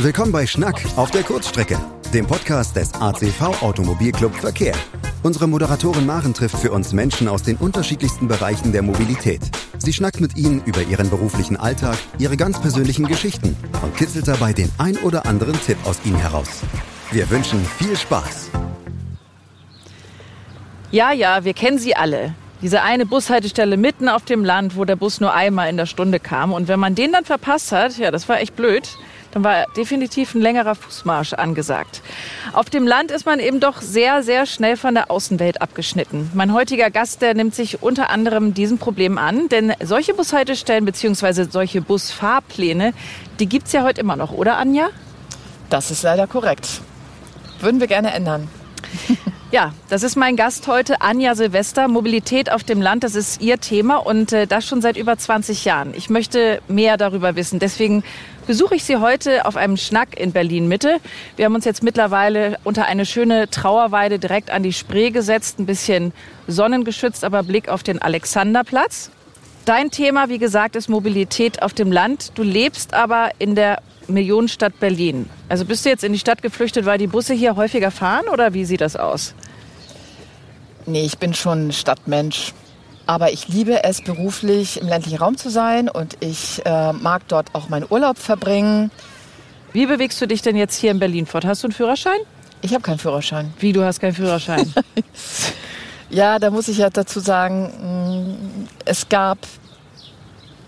Willkommen bei Schnack auf der Kurzstrecke, dem Podcast des ACV Automobilclub Verkehr. Unsere Moderatorin Maren trifft für uns Menschen aus den unterschiedlichsten Bereichen der Mobilität. Sie schnackt mit ihnen über ihren beruflichen Alltag, ihre ganz persönlichen Geschichten und kitzelt dabei den ein oder anderen Tipp aus ihnen heraus. Wir wünschen viel Spaß. Ja, ja, wir kennen sie alle. Diese eine Bushaltestelle mitten auf dem Land, wo der Bus nur einmal in der Stunde kam. Und wenn man den dann verpasst hat, ja, das war echt blöd dann war definitiv ein längerer Fußmarsch angesagt. Auf dem Land ist man eben doch sehr, sehr schnell von der Außenwelt abgeschnitten. Mein heutiger Gast, der nimmt sich unter anderem diesem Problem an, denn solche Bushaltestellen bzw. solche Busfahrpläne, die gibt es ja heute immer noch, oder Anja? Das ist leider korrekt. Würden wir gerne ändern. Ja, das ist mein Gast heute, Anja Silvester. Mobilität auf dem Land, das ist ihr Thema und äh, das schon seit über 20 Jahren. Ich möchte mehr darüber wissen. Deswegen besuche ich Sie heute auf einem Schnack in Berlin Mitte. Wir haben uns jetzt mittlerweile unter eine schöne Trauerweide direkt an die Spree gesetzt, ein bisschen sonnengeschützt, aber Blick auf den Alexanderplatz. Dein Thema, wie gesagt, ist Mobilität auf dem Land. Du lebst aber in der Millionenstadt Berlin. Also bist du jetzt in die Stadt geflüchtet, weil die Busse hier häufiger fahren oder wie sieht das aus? Nee, ich bin schon Stadtmensch. Aber ich liebe es beruflich im ländlichen Raum zu sein und ich äh, mag dort auch meinen Urlaub verbringen. Wie bewegst du dich denn jetzt hier in Berlin fort? Hast du einen Führerschein? Ich habe keinen Führerschein. Wie, du hast keinen Führerschein? ja, da muss ich ja dazu sagen, mm, es gab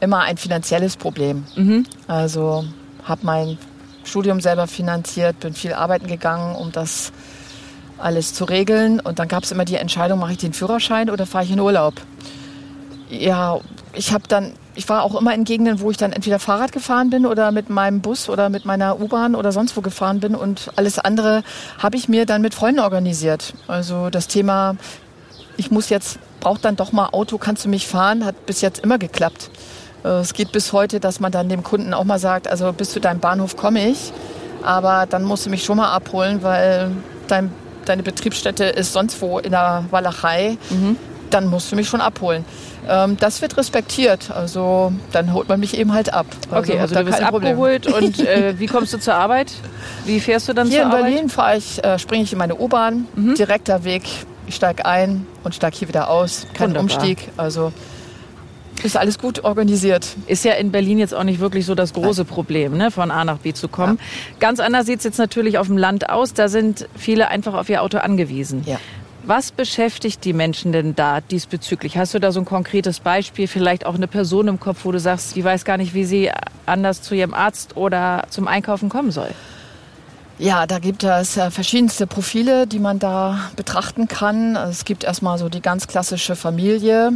immer ein finanzielles Problem. Mhm. Also habe mein Studium selber finanziert, bin viel arbeiten gegangen, um das alles zu regeln. Und dann gab es immer die Entscheidung, mache ich den Führerschein oder fahre ich in Urlaub? Ja, ich habe dann, ich war auch immer in Gegenden, wo ich dann entweder Fahrrad gefahren bin oder mit meinem Bus oder mit meiner U-Bahn oder sonst wo gefahren bin. Und alles andere habe ich mir dann mit Freunden organisiert. Also das Thema, ich muss jetzt, braucht dann doch mal Auto, kannst du mich fahren, hat bis jetzt immer geklappt. Äh, es geht bis heute, dass man dann dem Kunden auch mal sagt, also bis zu deinem Bahnhof komme ich, aber dann musst du mich schon mal abholen, weil dein deine Betriebsstätte ist sonst wo in der Walachei, mhm. dann musst du mich schon abholen. Ähm, das wird respektiert. Also dann holt man mich eben halt ab. Also okay, also du wirst abgeholt und äh, wie kommst du zur Arbeit? Wie fährst du dann hier zur Arbeit? Hier in Berlin fahre ich, äh, springe ich in meine U-Bahn, mhm. direkter Weg. Ich steige ein und steige hier wieder aus. Kein Wunderbar. Umstieg. Also ist alles gut organisiert. Ist ja in Berlin jetzt auch nicht wirklich so das große. Problem, ne, von A nach B zu kommen. Ja. Ganz anders sieht es jetzt natürlich auf dem Land aus. Da sind viele einfach auf ihr Auto angewiesen. Ja. Was beschäftigt die Menschen denn da diesbezüglich? Hast du da so ein konkretes Beispiel, vielleicht auch eine Person im Kopf, wo du sagst, die weiß gar nicht, wie sie anders zu ihrem Arzt oder zum Einkaufen kommen soll? Ja, da gibt es verschiedenste Profile, die man da betrachten kann. Es gibt erstmal so die ganz klassische Familie.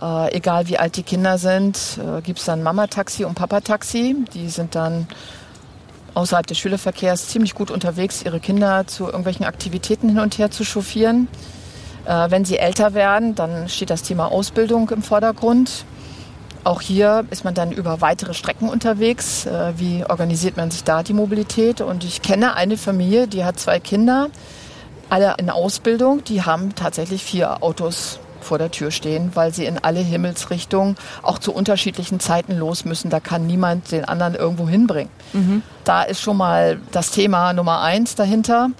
Äh, egal wie alt die Kinder sind, äh, gibt es dann Mama-Taxi und Papa-Taxi. Die sind dann außerhalb des Schülerverkehrs ziemlich gut unterwegs, ihre Kinder zu irgendwelchen Aktivitäten hin und her zu chauffieren. Äh, wenn sie älter werden, dann steht das Thema Ausbildung im Vordergrund. Auch hier ist man dann über weitere Strecken unterwegs. Äh, wie organisiert man sich da die Mobilität? Und ich kenne eine Familie, die hat zwei Kinder, alle in Ausbildung, die haben tatsächlich vier Autos vor der Tür stehen, weil sie in alle Himmelsrichtungen auch zu unterschiedlichen Zeiten los müssen. Da kann niemand den anderen irgendwo hinbringen. Mhm. Da ist schon mal das Thema Nummer eins dahinter.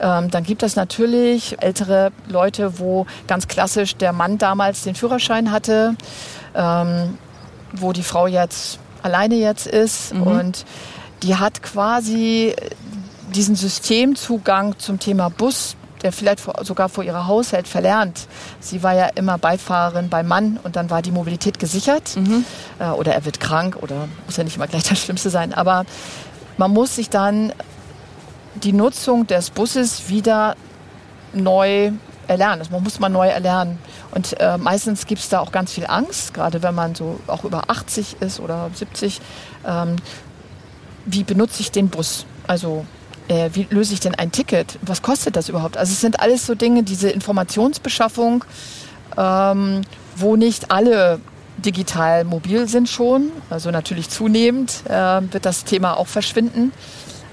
Ähm, dann gibt es natürlich ältere Leute, wo ganz klassisch der Mann damals den Führerschein hatte, ähm, wo die Frau jetzt alleine jetzt ist mhm. und die hat quasi diesen Systemzugang zum Thema Bus der vielleicht sogar vor ihrer Haushalt verlernt. Sie war ja immer Beifahrerin beim Mann und dann war die Mobilität gesichert. Mhm. Äh, oder er wird krank oder muss ja nicht immer gleich das Schlimmste sein. Aber man muss sich dann die Nutzung des Busses wieder neu erlernen. Das muss man neu erlernen. Und äh, meistens gibt es da auch ganz viel Angst, gerade wenn man so auch über 80 ist oder 70. Ähm, wie benutze ich den Bus? Also äh, wie löse ich denn ein Ticket? Was kostet das überhaupt? Also es sind alles so Dinge, diese Informationsbeschaffung, ähm, wo nicht alle digital mobil sind schon. Also natürlich zunehmend äh, wird das Thema auch verschwinden.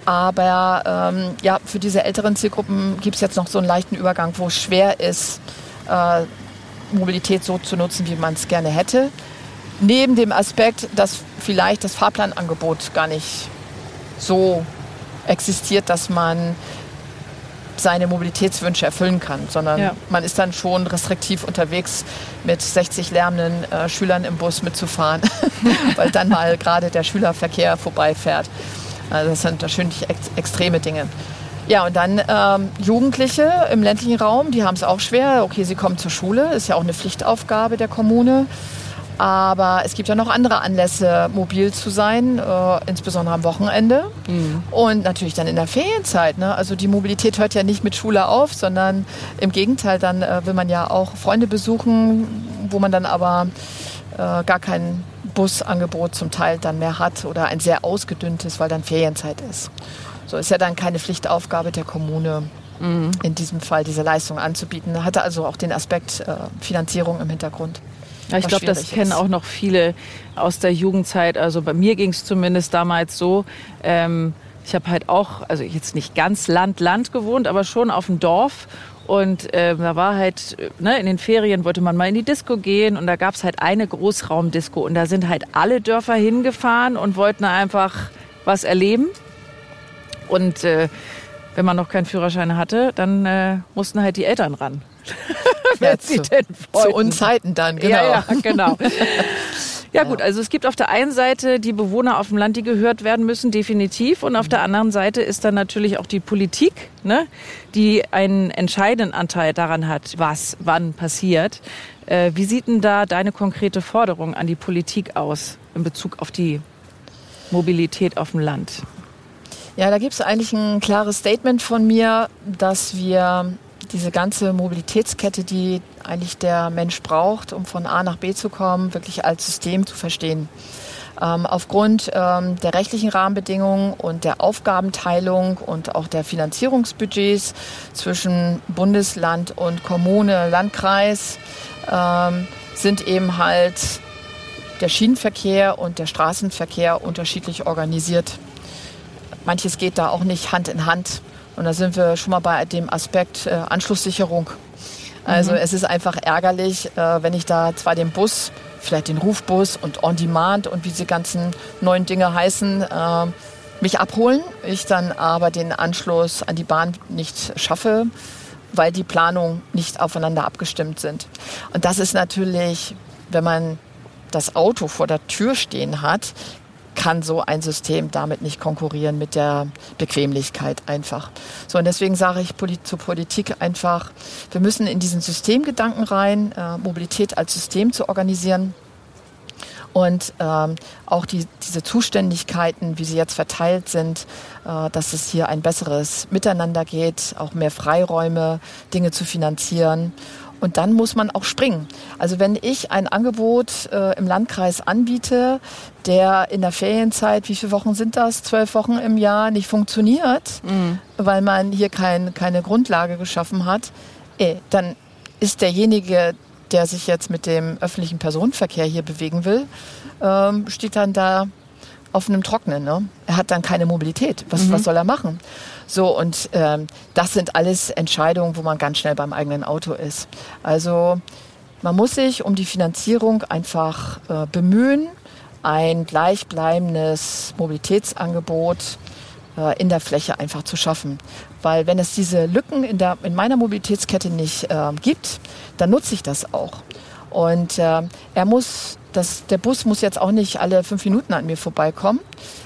Aber ähm, ja, für diese älteren Zielgruppen gibt es jetzt noch so einen leichten Übergang, wo es schwer ist, äh, Mobilität so zu nutzen, wie man es gerne hätte. Neben dem Aspekt, dass vielleicht das Fahrplanangebot gar nicht so existiert, dass man seine Mobilitätswünsche erfüllen kann, sondern ja. man ist dann schon restriktiv unterwegs, mit 60 lärmenden äh, Schülern im Bus mitzufahren, weil dann mal gerade der Schülerverkehr vorbeifährt. Also das sind natürlich ex extreme Dinge. Ja, und dann ähm, Jugendliche im ländlichen Raum, die haben es auch schwer. Okay, sie kommen zur Schule, ist ja auch eine Pflichtaufgabe der Kommune. Aber es gibt ja noch andere Anlässe, mobil zu sein, äh, insbesondere am Wochenende mhm. und natürlich dann in der Ferienzeit. Ne? Also die Mobilität hört ja nicht mit Schule auf, sondern im Gegenteil, dann äh, will man ja auch Freunde besuchen, wo man dann aber äh, gar kein Busangebot zum Teil dann mehr hat oder ein sehr ausgedünntes, weil dann Ferienzeit ist. So ist ja dann keine Pflichtaufgabe der Kommune. Mhm. In diesem Fall diese Leistung anzubieten. Hatte also auch den Aspekt äh, Finanzierung im Hintergrund. Ja, ich glaube, das kennen auch noch viele aus der Jugendzeit. Also bei mir ging es zumindest damals so. Ähm, ich habe halt auch, also jetzt nicht ganz Land, Land gewohnt, aber schon auf dem Dorf. Und äh, da war halt, ne, in den Ferien wollte man mal in die Disco gehen und da gab es halt eine Großraumdisco. Und da sind halt alle Dörfer hingefahren und wollten einfach was erleben. Und äh, wenn man noch keinen Führerschein hatte, dann äh, mussten halt die Eltern ran. ja, zu, zu Unzeiten dann, genau. Ja, ja, genau. Ja gut, also es gibt auf der einen Seite die Bewohner auf dem Land, die gehört werden müssen, definitiv. Und auf der anderen Seite ist dann natürlich auch die Politik, ne, die einen entscheidenden Anteil daran hat, was wann passiert. Äh, wie sieht denn da deine konkrete Forderung an die Politik aus in Bezug auf die Mobilität auf dem Land? Ja, da gibt es eigentlich ein klares Statement von mir, dass wir diese ganze Mobilitätskette, die eigentlich der Mensch braucht, um von A nach B zu kommen, wirklich als System zu verstehen. Ähm, aufgrund ähm, der rechtlichen Rahmenbedingungen und der Aufgabenteilung und auch der Finanzierungsbudgets zwischen Bundesland und Kommune, Landkreis ähm, sind eben halt der Schienenverkehr und der Straßenverkehr unterschiedlich organisiert. Manches geht da auch nicht Hand in Hand. Und da sind wir schon mal bei dem Aspekt äh, Anschlusssicherung. Also mhm. es ist einfach ärgerlich, äh, wenn ich da zwar den Bus, vielleicht den Rufbus und On Demand und wie diese ganzen neuen Dinge heißen, äh, mich abholen, ich dann aber den Anschluss an die Bahn nicht schaffe, weil die Planungen nicht aufeinander abgestimmt sind. Und das ist natürlich, wenn man das Auto vor der Tür stehen hat, kann so ein System damit nicht konkurrieren mit der Bequemlichkeit einfach. So, und deswegen sage ich zur Politik einfach, wir müssen in diesen Systemgedanken rein, äh, Mobilität als System zu organisieren. Und ähm, auch die, diese Zuständigkeiten, wie sie jetzt verteilt sind, äh, dass es hier ein besseres Miteinander geht, auch mehr Freiräume, Dinge zu finanzieren. Und dann muss man auch springen. Also wenn ich ein Angebot äh, im Landkreis anbiete, der in der Ferienzeit, wie viele Wochen sind das? Zwölf Wochen im Jahr nicht funktioniert, mhm. weil man hier kein, keine Grundlage geschaffen hat, eh, dann ist derjenige, der sich jetzt mit dem öffentlichen Personenverkehr hier bewegen will, ähm, steht dann da auf einem Trockenen. Ne? Er hat dann keine Mobilität. Was, mhm. was soll er machen? So, und ähm, das sind alles Entscheidungen, wo man ganz schnell beim eigenen Auto ist. Also man muss sich um die Finanzierung einfach äh, bemühen, ein gleichbleibendes Mobilitätsangebot äh, in der Fläche einfach zu schaffen. Weil wenn es diese Lücken in, der, in meiner Mobilitätskette nicht äh, gibt, dann nutze ich das auch. Und äh, er muss, das, der Bus muss jetzt auch nicht alle fünf Minuten an mir vorbeikommen.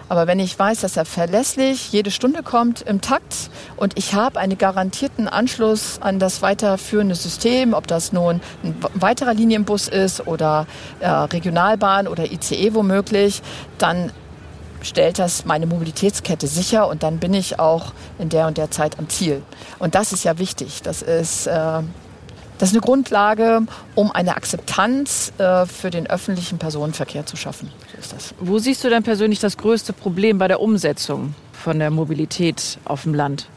Aber wenn ich weiß, dass er verlässlich jede Stunde kommt im Takt und ich habe einen garantierten Anschluss an das weiterführende System, ob das nun ein weiterer Linienbus ist oder äh, Regionalbahn oder ICE womöglich, dann stellt das meine Mobilitätskette sicher und dann bin ich auch in der und der Zeit am Ziel. Und das ist ja wichtig. Das ist äh, das ist eine Grundlage, um eine Akzeptanz äh, für den öffentlichen Personenverkehr zu schaffen. So ist das. Wo siehst du denn persönlich das größte Problem bei der Umsetzung von der Mobilität auf dem Land?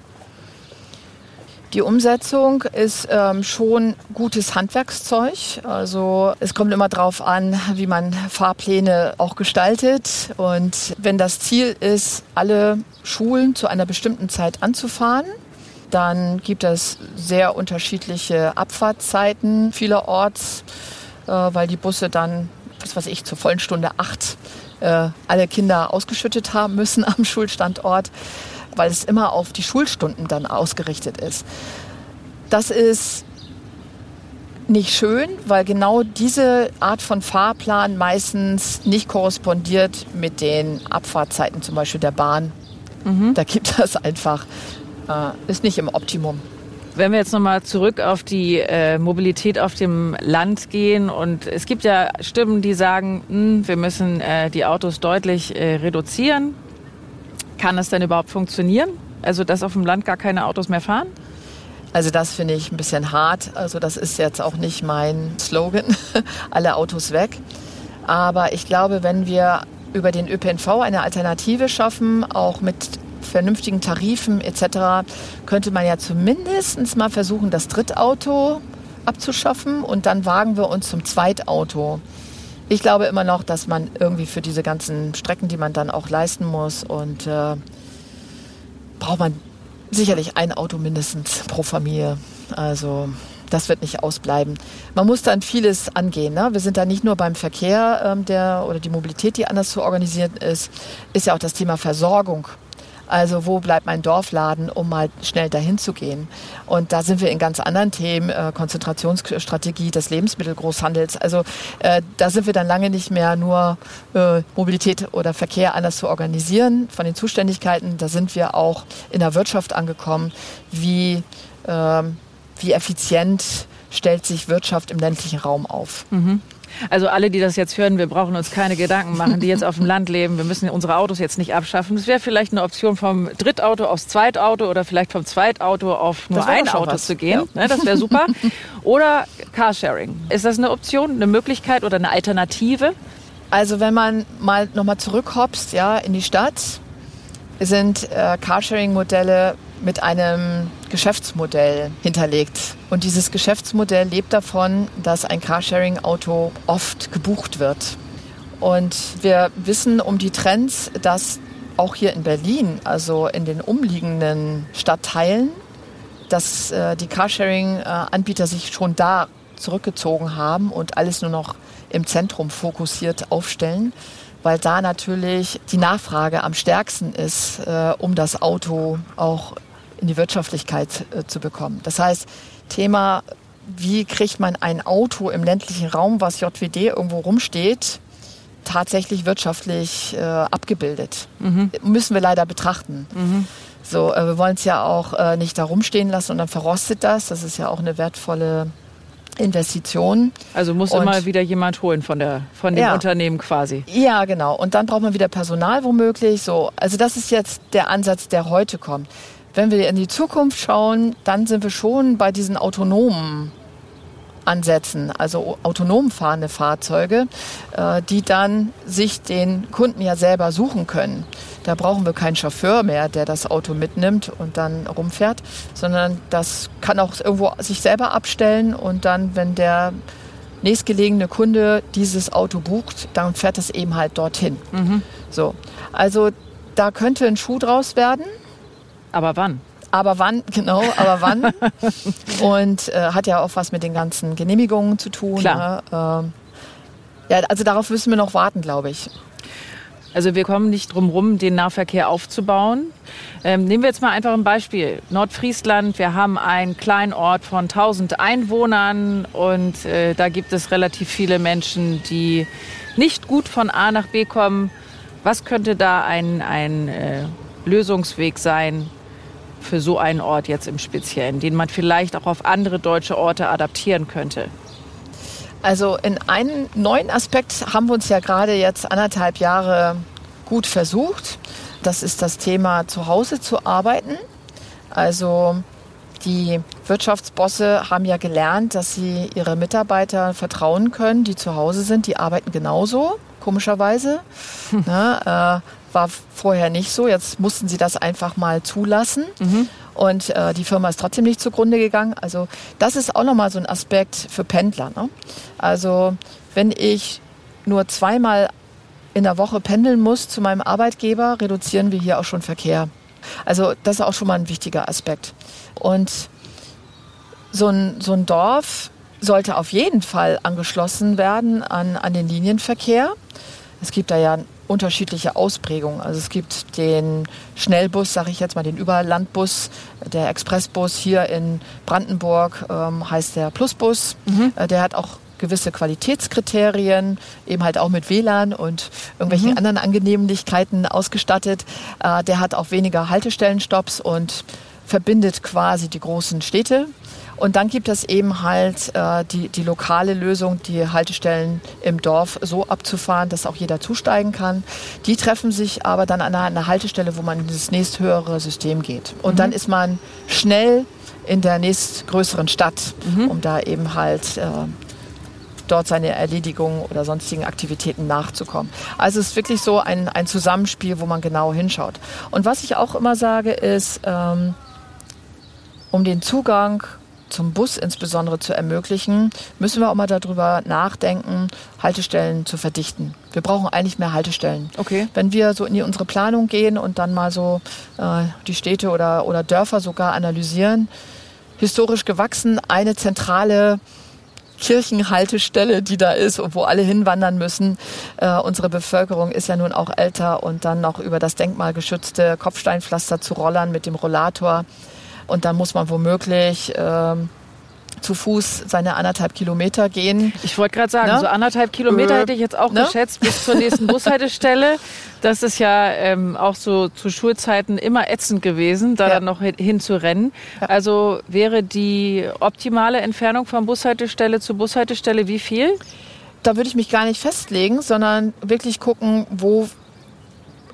Die Umsetzung ist ähm, schon gutes Handwerkszeug. Also es kommt immer darauf an, wie man Fahrpläne auch gestaltet. Und wenn das Ziel ist, alle Schulen zu einer bestimmten Zeit anzufahren, dann gibt es sehr unterschiedliche Abfahrtzeiten vielerorts, äh, weil die Busse dann, was weiß ich, zur vollen Stunde acht äh, alle Kinder ausgeschüttet haben müssen am Schulstandort. weil es immer auf die Schulstunden dann ausgerichtet ist. Das ist nicht schön, weil genau diese Art von Fahrplan meistens nicht korrespondiert mit den Abfahrtzeiten zum Beispiel der Bahn. Mhm. Da gibt es einfach, äh, ist nicht im Optimum. Wenn wir jetzt nochmal zurück auf die äh, Mobilität auf dem Land gehen und es gibt ja Stimmen, die sagen, mh, hm, wir müssen äh, die Autos deutlich äh, reduzieren. Kann das denn überhaupt funktionieren? Also dass auf dem Land gar keine Autos mehr fahren? Also das finde ich ein bisschen hart. Also das ist jetzt auch nicht mein Slogan, alle Autos weg. Aber ich glaube, wenn wir über den ÖPNV eine Alternative schaffen, auch mit vernünftigen Tarifen etc., könnte man ja zumindest mal versuchen, das Drittauto abzuschaffen und dann wagen wir uns zum Zweitauto. Ich glaube immer noch, dass man irgendwie für diese ganzen Strecken, die man dann auch leisten muss und äh, braucht man sicherlich ein Auto mindestens pro Familie. Also das wird nicht ausbleiben. Man muss dann vieles angehen. Ne? Wir sind da nicht nur beim Verkehr ähm, der, oder die Mobilität, die anders zu organisieren ist, ist ja auch das Thema Versorgung. Also wo bleibt mein Dorfladen, um mal schnell dahin zu gehen? Und da sind wir in ganz anderen Themen, äh, Konzentrationsstrategie des Lebensmittelgroßhandels. Also äh, da sind wir dann lange nicht mehr nur äh, Mobilität oder Verkehr anders zu organisieren von den Zuständigkeiten. Da sind wir auch in der Wirtschaft angekommen, wie, ähm, wie effizient stellt sich Wirtschaft im ländlichen Raum auf. Mhm. Also alle, die das jetzt hören, wir brauchen uns keine Gedanken machen, die jetzt auf dem Land leben. Wir müssen unsere Autos jetzt nicht abschaffen. Es wäre vielleicht eine Option vom Drittauto aufs Zweitauto oder vielleicht vom Zweitauto auf nur ein Auto was. zu gehen. Ja. Ne, das wäre super. Oder Carsharing. Ist das eine Option, eine Möglichkeit oder eine Alternative? Also wenn man mal nochmal zurückhopst, ja, in die Stadt, sind äh, Carsharing-Modelle mit einem Geschäftsmodell hinterlegt. Und dieses Geschäftsmodell lebt davon, dass ein Carsharing-Auto oft gebucht wird. Und wir wissen um die Trends, dass auch hier in Berlin, also in den umliegenden Stadtteilen, dass äh, die Carsharing-Anbieter sich schon da zurückgezogen haben und alles nur noch im Zentrum fokussiert aufstellen, weil da natürlich die Nachfrage am stärksten ist, äh, um das Auto auch in die Wirtschaftlichkeit äh, zu bekommen. Das heißt, Thema, wie kriegt man ein Auto im ländlichen Raum, was JWD irgendwo rumsteht, tatsächlich wirtschaftlich äh, abgebildet. Mhm. Müssen wir leider betrachten. Mhm. So, äh, wir wollen es ja auch äh, nicht da rumstehen lassen und dann verrostet das. Das ist ja auch eine wertvolle Investition. Also muss und, immer wieder jemand holen von, der, von dem ja, Unternehmen quasi. Ja, genau. Und dann braucht man wieder Personal womöglich. So, also das ist jetzt der Ansatz, der heute kommt. Wenn wir in die Zukunft schauen, dann sind wir schon bei diesen autonomen Ansätzen, also autonom fahrende Fahrzeuge, äh, die dann sich den Kunden ja selber suchen können. Da brauchen wir keinen Chauffeur mehr, der das Auto mitnimmt und dann rumfährt, sondern das kann auch irgendwo sich selber abstellen und dann, wenn der nächstgelegene Kunde dieses Auto bucht, dann fährt es eben halt dorthin. Mhm. So, also da könnte ein Schuh draus werden. Aber wann? Aber wann, genau, aber wann? und äh, hat ja auch was mit den ganzen Genehmigungen zu tun. Klar. Ne? Äh, ja, also darauf müssen wir noch warten, glaube ich. Also wir kommen nicht drum rum, den Nahverkehr aufzubauen. Ähm, nehmen wir jetzt mal einfach ein Beispiel. Nordfriesland, wir haben einen kleinen Ort von 1000 Einwohnern und äh, da gibt es relativ viele Menschen, die nicht gut von A nach B kommen. Was könnte da ein, ein äh, Lösungsweg sein für so einen Ort jetzt im Speziellen, den man vielleicht auch auf andere deutsche Orte adaptieren könnte? Also in einen neuen Aspekt haben wir uns ja gerade jetzt anderthalb Jahre gut versucht. Das ist das Thema zu Hause zu arbeiten. Also die Wirtschaftsbosse haben ja gelernt, dass sie ihre Mitarbeiter vertrauen können, die zu Hause sind. Die arbeiten genauso, komischerweise. Hm. Na, äh, war vorher nicht so. Jetzt mussten sie das einfach mal zulassen. Mhm. Und äh, die Firma ist trotzdem nicht zugrunde gegangen. Also das ist auch nochmal so ein Aspekt für Pendler. Ne? Also wenn ich nur zweimal in der Woche pendeln muss zu meinem Arbeitgeber, reduzieren wir hier auch schon Verkehr. Also das ist auch schon mal ein wichtiger Aspekt. Und so ein, so ein Dorf sollte auf jeden Fall angeschlossen werden an, an den Linienverkehr. Es gibt da ja unterschiedliche Ausprägungen. Also es gibt den Schnellbus, sage ich jetzt mal, den Überlandbus, der Expressbus hier in Brandenburg ähm, heißt der Plusbus. Mhm. Äh, der hat auch gewisse Qualitätskriterien, eben halt auch mit WLAN und irgendwelchen mhm. anderen Angenehmlichkeiten ausgestattet. Äh, der hat auch weniger Haltestellenstopps und verbindet quasi die großen Städte. Und dann gibt es eben halt äh, die, die lokale Lösung, die Haltestellen im Dorf so abzufahren, dass auch jeder zusteigen kann. Die treffen sich aber dann an einer, Haltestelle, wo man in das nächsthöhere System geht. Und mhm. dann ist man schnell in der nächstgrößeren Stadt, mhm. um da eben halt äh, dort seine Erledigungen oder sonstigen Aktivitäten nachzukommen. Also es ist wirklich so ein, ein Zusammenspiel, wo man genau hinschaut. Und was ich auch immer sage, ist, ähm, um den Zugang zum Bus insbesondere zu ermöglichen, müssen wir auch mal darüber nachdenken, Haltestellen zu verdichten. Wir brauchen eigentlich mehr Haltestellen. Okay. Wenn wir so in unsere Planung gehen und dann mal so äh, die Städte oder, oder Dörfer sogar analysieren, historisch gewachsen, eine zentrale Kirchenhaltestelle, die da ist und wo alle hinwandern müssen. Äh, unsere Bevölkerung ist ja nun auch älter und dann noch über das denkmalgeschützte Kopfsteinpflaster zu rollern mit dem Rollator. Und dann muss man womöglich ähm, zu Fuß seine anderthalb Kilometer gehen. Ich wollte gerade sagen, ne? so anderthalb Kilometer äh, hätte ich jetzt auch ne? geschätzt bis zur nächsten Bushaltestelle. Das ist ja ähm, auch so zu Schulzeiten immer ätzend gewesen, da ja. dann noch hin, zu rennen. Ja. Also wäre die optimale Entfernung von Bushaltestelle zu Bushaltestelle wie viel? Da würde ich mich gar nicht festlegen, sondern wirklich gucken, wo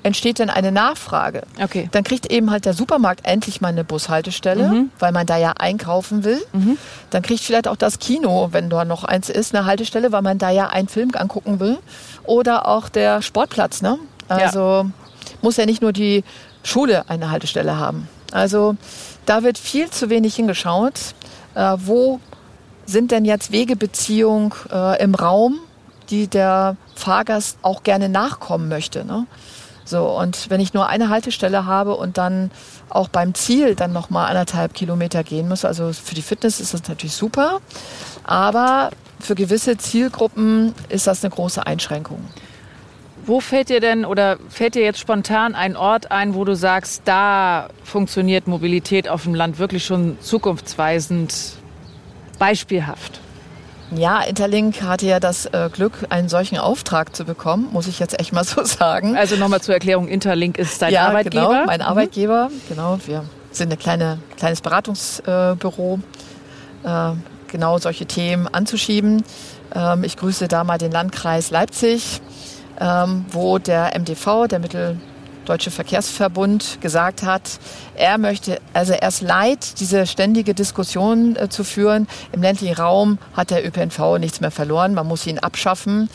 entsteht denn eine Nachfrage. Okay. Dann kriegt eben halt der Supermarkt endlich mal eine Bushaltestelle, mhm. weil man da ja einkaufen will. Mhm. Dann kriegt vielleicht auch das Kino, wenn da noch eins ist, eine Haltestelle, weil man da ja einen Film angucken will. Oder auch der Sportplatz. Ne? Also ja. muss ja nicht nur die Schule eine Haltestelle haben. Also da wird viel zu wenig hingeschaut. Äh, wo sind denn jetzt Wegebeziehungen äh, im Raum, die der Fahrgast auch gerne nachkommen möchte? Ne? So, und wenn ich nur eine Haltestelle habe und dann auch beim Ziel dann nochmal anderthalb Kilometer gehen muss, also für die Fitness ist das natürlich super, aber für gewisse Zielgruppen ist das eine große Einschränkung. Wo fällt dir denn oder fällt dir jetzt spontan ein Ort ein, wo du sagst, da funktioniert Mobilität auf dem Land wirklich schon zukunftsweisend beispielhaft? Ja, Interlink hatte ja das äh, Glück, einen solchen Auftrag zu bekommen, muss ich jetzt echt mal so sagen. Also nochmal zur Erklärung, Interlink ist dein ja, Arbeitgeber? genau, mein mhm. Arbeitgeber. Genau, wir sind ein kleine, kleines Beratungsbüro, äh, genau solche Themen anzuschieben. Ähm, ich grüße da mal den Landkreis Leipzig, ähm, wo der MDV, der Mittel Deutsche Verkehrsverbund gesagt hat, er möchte, also er ist leid, diese ständige Diskussion äh, zu führen. Im ländlichen Raum hat der ÖPNV nichts mehr verloren, man muss ihn abschaffen.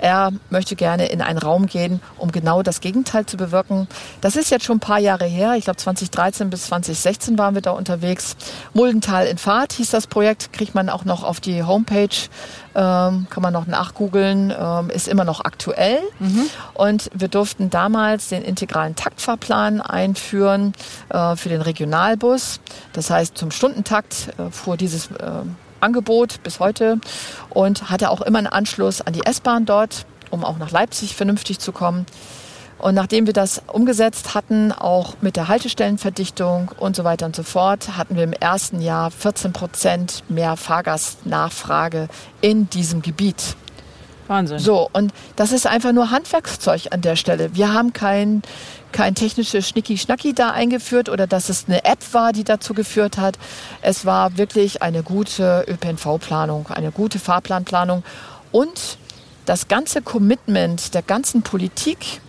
Er möchte gerne in einen Raum gehen, um genau das Gegenteil zu bewirken. Das ist jetzt schon ein paar Jahre her. Ich glaube 2013 bis 2016 waren wir da unterwegs. Muldental in Fahrt hieß das Projekt, kriegt man auch noch auf die Homepage, ähm, kann man noch nachgoogeln, ähm, ist immer noch aktuell. Mhm. Und wir durften damals den integralen Taktfahrplan einführen äh, für den Regionalbus. Das heißt, zum Stundentakt äh, fuhr dieses äh, Angebot bis heute und hatte auch immer einen Anschluss an die S-Bahn dort, um auch nach Leipzig vernünftig zu kommen. Und nachdem wir das umgesetzt hatten, auch mit der Haltestellenverdichtung und so weiter und so fort, hatten wir im ersten Jahr 14 Prozent mehr Fahrgastnachfrage in diesem Gebiet. Wahnsinn. So, und das ist einfach nur Handwerkszeug an der Stelle. Wir haben kein, kein technisches Schnicki-Schnacki da eingeführt oder dass es eine App war, die dazu geführt hat. Es war wirklich eine gute ÖPNV-Planung, eine gute Fahrplanplanung und das ganze Commitment der ganzen Politik,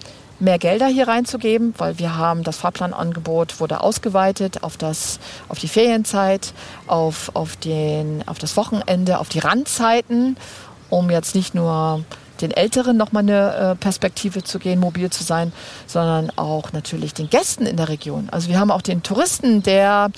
mehr Gelder hier reinzugeben, weil wir haben das Fahrplanangebot wurde ausgeweitet auf das auf die Ferienzeit, auf auf den auf das Wochenende, auf die Randzeiten, um jetzt nicht nur den Älteren nochmal eine äh, Perspektive zu gehen, mobil zu sein, sondern auch natürlich den Gästen in der Region. Also wir haben auch den Touristen, der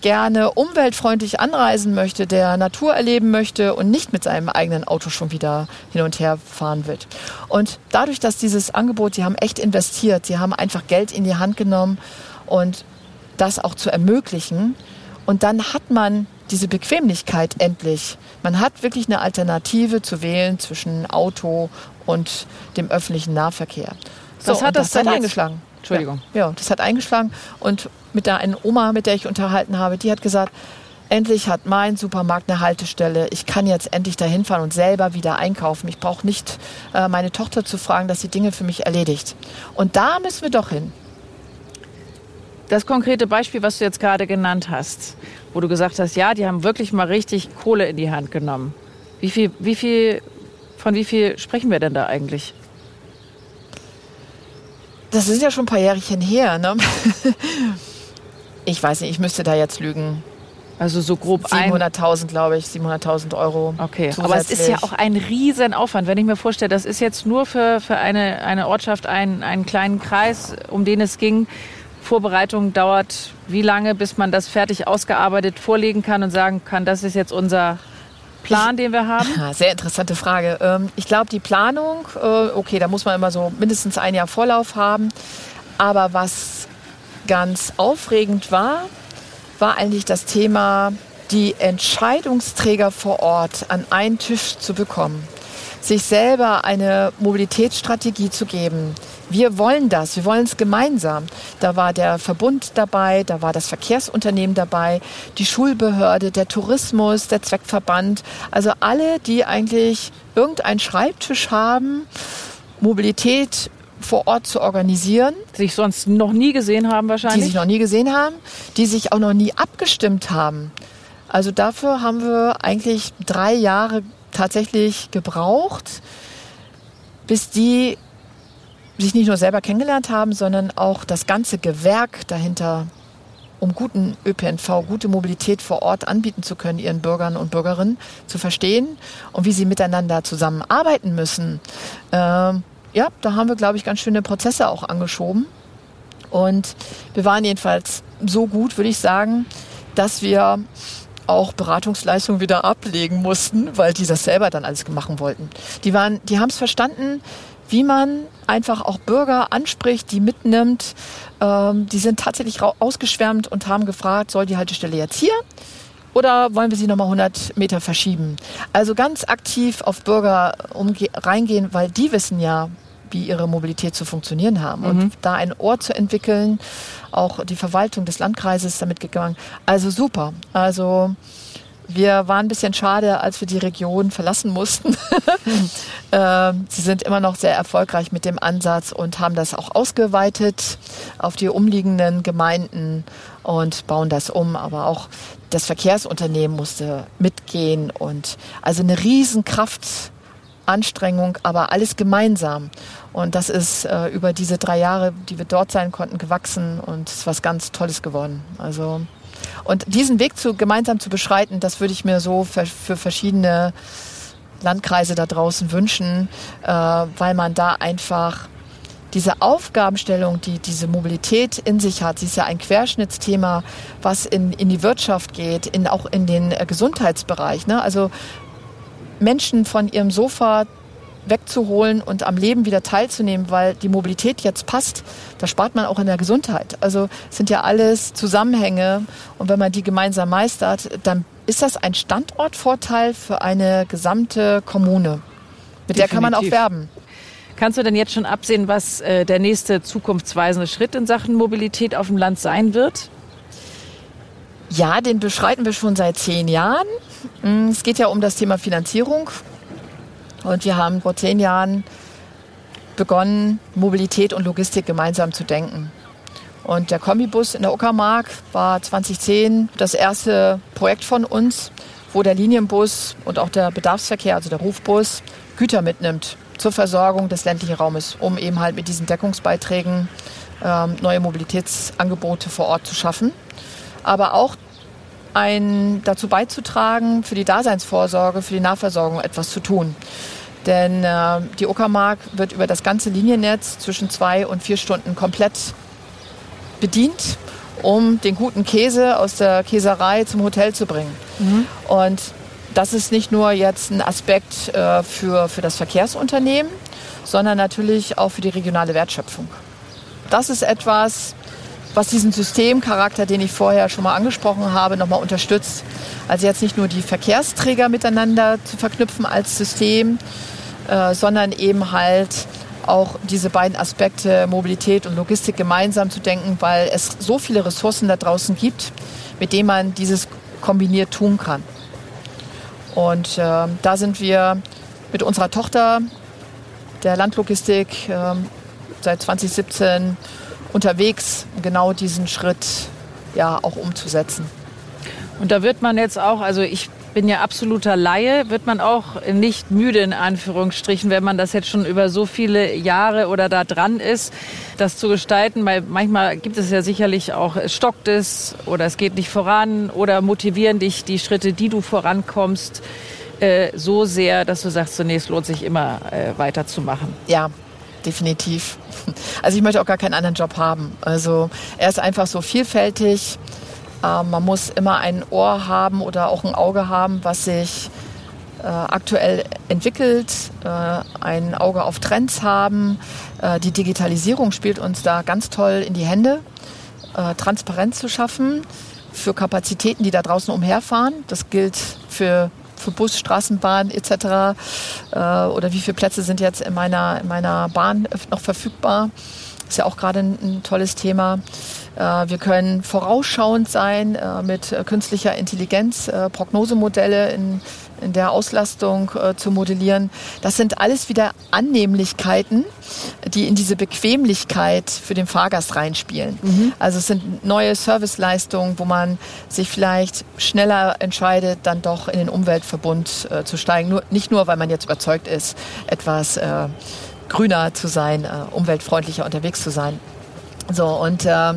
gerne umweltfreundlich anreisen möchte, der Natur erleben möchte und nicht mit seinem eigenen Auto schon wieder hin und her fahren wird. Und dadurch, dass dieses Angebot, sie haben echt investiert, sie haben einfach Geld in die Hand genommen und das auch zu ermöglichen. Und dann hat man diese Bequemlichkeit endlich. Man hat wirklich eine Alternative zu wählen zwischen Auto und dem öffentlichen Nahverkehr. So, das hat das, das hat eingeschlagen. Entschuldigung. Ja, ja, das hat eingeschlagen. Und mit der einen Oma, mit der ich unterhalten habe, die hat gesagt, endlich hat mein Supermarkt eine Haltestelle. Ich kann jetzt endlich dahin fahren und selber wieder einkaufen. Ich brauche nicht äh, meine Tochter zu fragen, dass sie Dinge für mich erledigt. Und da müssen wir doch hin. Das konkrete Beispiel, was du jetzt gerade genannt hast, wo du gesagt hast, ja, die haben wirklich mal richtig Kohle in die Hand genommen. Wie viel, wie viel, von wie viel sprechen wir denn da eigentlich? Das ist ja schon ein paar Jährchen her. Ne? Ich weiß nicht, ich müsste da jetzt lügen. Also so grob 700.000, glaube ich, 700.000 Euro. Okay, aber es ist ja auch ein Riesenaufwand, wenn ich mir vorstelle, das ist jetzt nur für, für eine, eine Ortschaft ein, einen kleinen Kreis, um den es ging. Vorbereitung dauert wie lange, bis man das fertig ausgearbeitet vorlegen kann und sagen kann, das ist jetzt unser Plan, den wir haben? Sehr interessante Frage. Ähm, ich glaube, die Planung, äh, okay, da muss man immer so mindestens ein Jahr Vorlauf haben. Aber was ganz aufregend war, war eigentlich das Thema, die Entscheidungsträger vor Ort an einen Tisch zu bekommen, sich selber eine Mobilitätsstrategie zu geben, wir wollen das, wir wollen es gemeinsam. Da war der Verbund dabei, da war das Verkehrsunternehmen dabei, die Schulbehörde, der Tourismus, der Zweckverband. Also alle, die eigentlich irgendeinen Schreibtisch haben, Mobilität vor Ort zu organisieren. Sich sonst noch nie gesehen haben wahrscheinlich. Die sich noch nie gesehen haben, die sich auch noch nie abgestimmt haben. Also dafür haben wir eigentlich drei Jahre tatsächlich gebraucht, bis die sich nicht nur selber kennengelernt haben, sondern auch das ganze Gewerk dahinter, um guten ÖPNV, gute Mobilität vor Ort anbieten zu können, ihren Bürgern und Bürgerinnen zu verstehen und wie sie miteinander zusammenarbeiten müssen. Ähm, ja, da haben wir, glaube ich, ganz schöne Prozesse auch angeschoben. Und wir waren jedenfalls so gut, würde ich sagen, dass wir auch Beratungsleistungen wieder ablegen mussten, weil die das selber dann alles machen wollten. Die waren, die haben es verstanden, wie man einfach auch Bürger anspricht, die mitnimmt. Ähm, die sind tatsächlich ausgeschwärmt und haben gefragt, soll die Haltestelle jetzt hier oder wollen wir sie nochmal 100 Meter verschieben? Also ganz aktiv auf Bürger reingehen, weil die wissen ja, wie ihre Mobilität zu funktionieren haben. Mhm. Und da ein Ohr zu entwickeln, auch die Verwaltung des Landkreises ist damit gegangen. Also super. Also wir waren ein bisschen schade, als wir die Region verlassen mussten. ähm, sie sind immer noch sehr erfolgreich mit dem Ansatz und haben das auch ausgeweitet auf die umliegenden Gemeinden und bauen das um. Aber auch das Verkehrsunternehmen musste mitgehen und also eine Riesenkraftanstrengung, aber alles gemeinsam. Und das ist äh, über diese drei Jahre, die wir dort sein konnten, gewachsen und es ist was ganz Tolles geworden. Also und diesen Weg zu, gemeinsam zu beschreiten, das würde ich mir so für, für verschiedene Landkreise da draußen wünschen, äh, weil man da einfach diese Aufgabenstellung, die diese Mobilität in sich hat, sie ist ja ein Querschnittsthema, was in, in die Wirtschaft geht, in, auch in den äh, Gesundheitsbereich. Ne? Also Menschen von ihrem Sofa wegzuholen und am Leben wieder teilzunehmen, weil die Mobilität jetzt passt, da spart man auch in der Gesundheit. Also sind ja alles Zusammenhänge und wenn man die gemeinsam meistert, dann ist das ein Standortvorteil für eine gesamte Kommune. Mit Definitiv. der kann man auch werben. Kannst du denn jetzt schon absehen, was äh, der nächste zukunftsweisende Schritt in Sachen Mobilität auf dem Land sein wird? Ja, den beschreiten wir schon seit zehn Jahren. Mm, es geht ja um das Thema Finanzierung. Und wir haben vor zehn Jahren begonnen, Mobilität und Logistik gemeinsam zu denken. Und der Kombibus in der Uckermark war 2010 das erste Projekt von uns, wo der Linienbus und auch der Bedarfsverkehr, also der Rufbus, Güter mitnimmt zur Versorgung des ländlichen Raumes, um eben halt mit diesen Deckungsbeiträgen ähm, neue Mobilitätsangebote vor Ort zu schaffen. Aber auch ein, dazu beizutragen, für die Daseinsvorsorge, für die Nahversorgung etwas zu tun. Denn äh, die Uckermark wird über das ganze Liniennetz zwischen zwei und vier Stunden komplett bedient, um den guten Käse aus der Käserei zum Hotel zu bringen. Mhm. Und das ist nicht nur jetzt ein Aspekt äh, für, für das Verkehrsunternehmen, sondern natürlich auch für die regionale Wertschöpfung. Das ist etwas, was diesen Systemcharakter, den ich vorher schon mal angesprochen habe, nochmal unterstützt. Also jetzt nicht nur die Verkehrsträger miteinander zu verknüpfen als System, äh, sondern eben halt auch diese beiden Aspekte Mobilität und Logistik gemeinsam zu denken, weil es so viele Ressourcen da draußen gibt, mit denen man dieses kombiniert tun kann. Und äh, da sind wir mit unserer Tochter der Landlogistik äh, seit 2017 unterwegs, genau diesen Schritt ja auch umzusetzen. Und da wird man jetzt auch, also ich bin ja absoluter Laie, wird man auch nicht müde in Anführungsstrichen, wenn man das jetzt schon über so viele Jahre oder da dran ist, das zu gestalten, weil manchmal gibt es ja sicherlich auch, es stockt es oder es geht nicht voran oder motivieren dich die Schritte, die du vorankommst, äh, so sehr, dass du sagst, zunächst lohnt sich immer äh, weiterzumachen. Ja, definitiv. Also ich möchte auch gar keinen anderen Job haben. Also er ist einfach so vielfältig. Äh, man muss immer ein Ohr haben oder auch ein Auge haben, was sich äh, aktuell entwickelt, äh, ein Auge auf Trends haben. Äh, die Digitalisierung spielt uns da ganz toll in die Hände, äh, Transparenz zu schaffen für Kapazitäten, die da draußen umherfahren. Das gilt für für Bus, Straßenbahn etc. Äh, oder wie viele Plätze sind jetzt in meiner, in meiner Bahn noch verfügbar. Ist ja auch gerade ein, ein tolles Thema. Äh, wir können vorausschauend sein äh, mit künstlicher Intelligenz, Prognosemodelle in, in der Auslastung zu modellieren. Das sind alles wieder Annehmlichkeiten, die in diese Bequemlichkeit für den Fahrgast reinspielen. Mhm. Also es sind neue Serviceleistungen, wo man sich vielleicht schneller entscheidet, dann doch in den Umweltverbund äh, zu steigen. Nur, nicht nur, weil man jetzt überzeugt ist, etwas äh, grüner zu sein, äh, umweltfreundlicher unterwegs zu sein. So, und äh,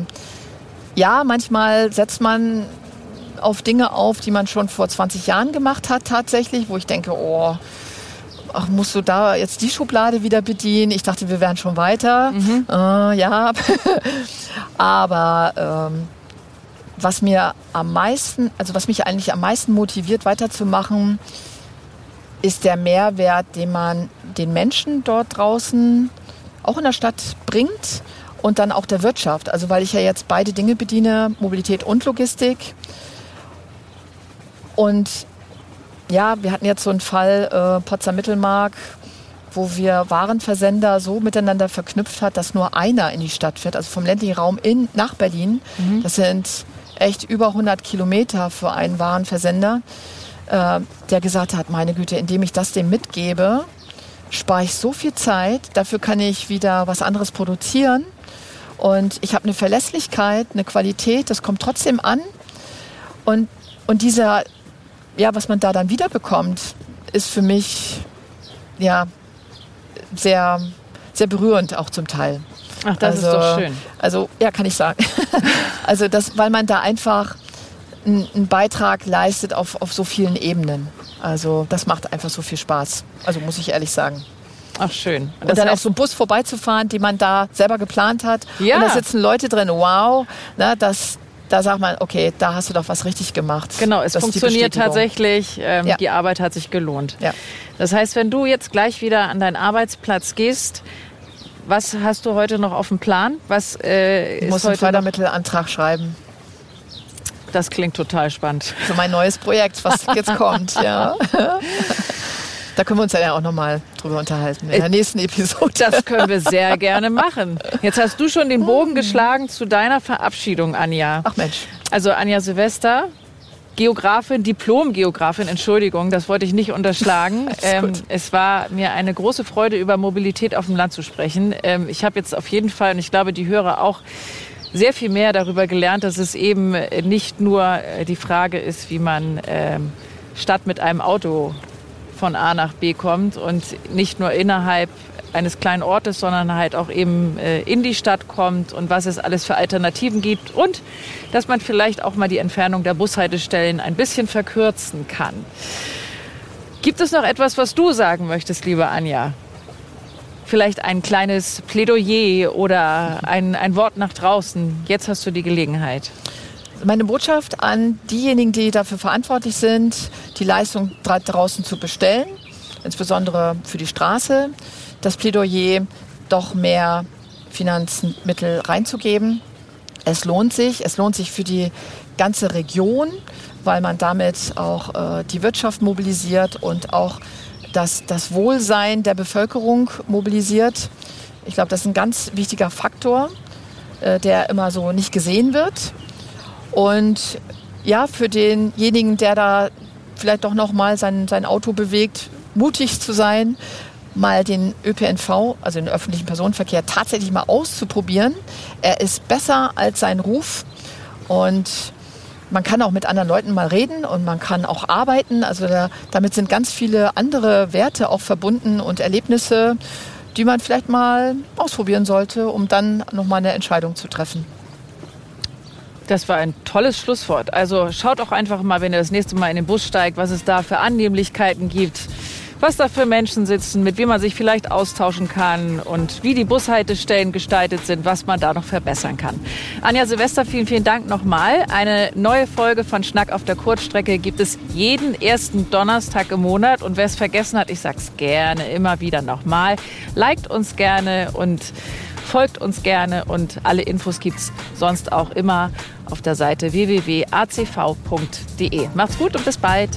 ja, manchmal setzt man auf Dinge auf, die man schon vor 20 Jahren gemacht hat tatsächlich, wo ich denke, oh, ach, musst du da jetzt die Schublade wieder bedienen? Ich dachte, wir wären schon weiter. Mhm. Äh, ja, aber ähm, was mir am meisten, also was mich eigentlich am meisten motiviert, weiterzumachen, ist der Mehrwert, den man den Menschen dort draußen auch in der Stadt bringt und dann auch der Wirtschaft. Also weil ich ja jetzt beide Dinge bediene, Mobilität und Logistik. Und ja, wir hatten jetzt so einen Fall äh, Potsdam Mittelmark, wo wir Warenversender so miteinander verknüpft hat, dass nur einer in die Stadt fährt, also vom ländlichen Raum in, nach Berlin. Mhm. Das sind echt über 100 Kilometer für einen Warenversender, äh, der gesagt hat, meine Güte, indem ich das dem mitgebe, spare ich so viel Zeit, dafür kann ich wieder was anderes produzieren und ich habe eine Verlässlichkeit, eine Qualität, das kommt trotzdem an und, und dieser, ja, was man da dann wiederbekommt, ist für mich, ja, sehr, sehr berührend auch zum Teil. Ach, das also, ist doch schön. Also, ja, kann ich sagen. also, das, weil man da einfach einen Beitrag leistet auf, auf so vielen Ebenen. Also, das macht einfach so viel Spaß. Also, muss ich ehrlich sagen. Ach, schön. Und, und dann auf so Bus vorbeizufahren, den man da selber geplant hat. Ja. Und da sitzen Leute drin. Wow, na, das, da sagt man, okay, da hast du doch was richtig gemacht. Genau, es das funktioniert tatsächlich. Ähm, ja. Die Arbeit hat sich gelohnt. Ja. Das heißt, wenn du jetzt gleich wieder an deinen Arbeitsplatz gehst, was hast du heute noch auf dem Plan? Was, äh, ich muss einen Fördermittelantrag schreiben. Das klingt total spannend. Für mein neues Projekt, was jetzt kommt, ja. Da können wir uns ja auch nochmal drüber unterhalten in der nächsten Episode. Das können wir sehr gerne machen. Jetzt hast du schon den Bogen geschlagen zu deiner Verabschiedung, Anja. Ach Mensch. Also Anja Silvester, Geografin, Diplom-Geografin, Entschuldigung, das wollte ich nicht unterschlagen. Ähm, es war mir eine große Freude, über Mobilität auf dem Land zu sprechen. Ähm, ich habe jetzt auf jeden Fall, und ich glaube, die Hörer auch, sehr viel mehr darüber gelernt, dass es eben nicht nur äh, die Frage ist, wie man ähm, statt mit einem Auto von A nach B kommt und nicht nur innerhalb eines kleinen Ortes, sondern halt auch eben äh, in die Stadt kommt und was es alles für Alternativen gibt und dass man vielleicht auch mal die Entfernung der Bushaltestellen ein bisschen verkürzen kann. Gibt es noch etwas, was du sagen möchtest, liebe Anja? Vielleicht ein kleines Plädoyer oder ein, ein Wort nach draußen. Jetzt hast du die Gelegenheit. Meine Botschaft an diejenigen, die dafür verantwortlich sind, die Leistung draußen zu bestellen, insbesondere für die Straße, das Plädoyer, doch mehr Finanzmittel reinzugeben. Es lohnt sich, es lohnt sich für die ganze Region, weil man damit auch äh, die Wirtschaft mobilisiert und auch das, das Wohlsein der Bevölkerung mobilisiert. Ich glaube, das ist ein ganz wichtiger Faktor, äh, der immer so nicht gesehen wird. Und ja, für denjenigen, der da vielleicht doch noch mal sein, sein Auto bewegt, mutig zu sein, mal den ÖPNV, also den öffentlichen Personenverkehr, tatsächlich mal auszuprobieren. Er ist besser als sein Ruf und man kann auch mit anderen Leuten mal reden und man kann auch arbeiten. Also da, damit sind ganz viele andere Werte auch verbunden und Erlebnisse, die man vielleicht mal ausprobieren sollte, um dann nochmal eine Entscheidung zu treffen. Das war ein tolles Schlusswort. Also schaut auch einfach mal, wenn ihr das nächste Mal in den Bus steigt, was es da für Annehmlichkeiten gibt was da für Menschen sitzen, mit wem man sich vielleicht austauschen kann und wie die Bushaltestellen gestaltet sind, was man da noch verbessern kann. Anja Silvester, vielen, vielen Dank nochmal. Eine neue Folge von Schnack auf der Kurzstrecke gibt es jeden ersten Donnerstag im Monat. Und wer es vergessen hat, ich sag's gerne immer wieder nochmal, liked uns gerne und folgt uns gerne und alle Infos gibt's sonst auch immer auf der Seite www.acv.de. Macht's gut und bis bald.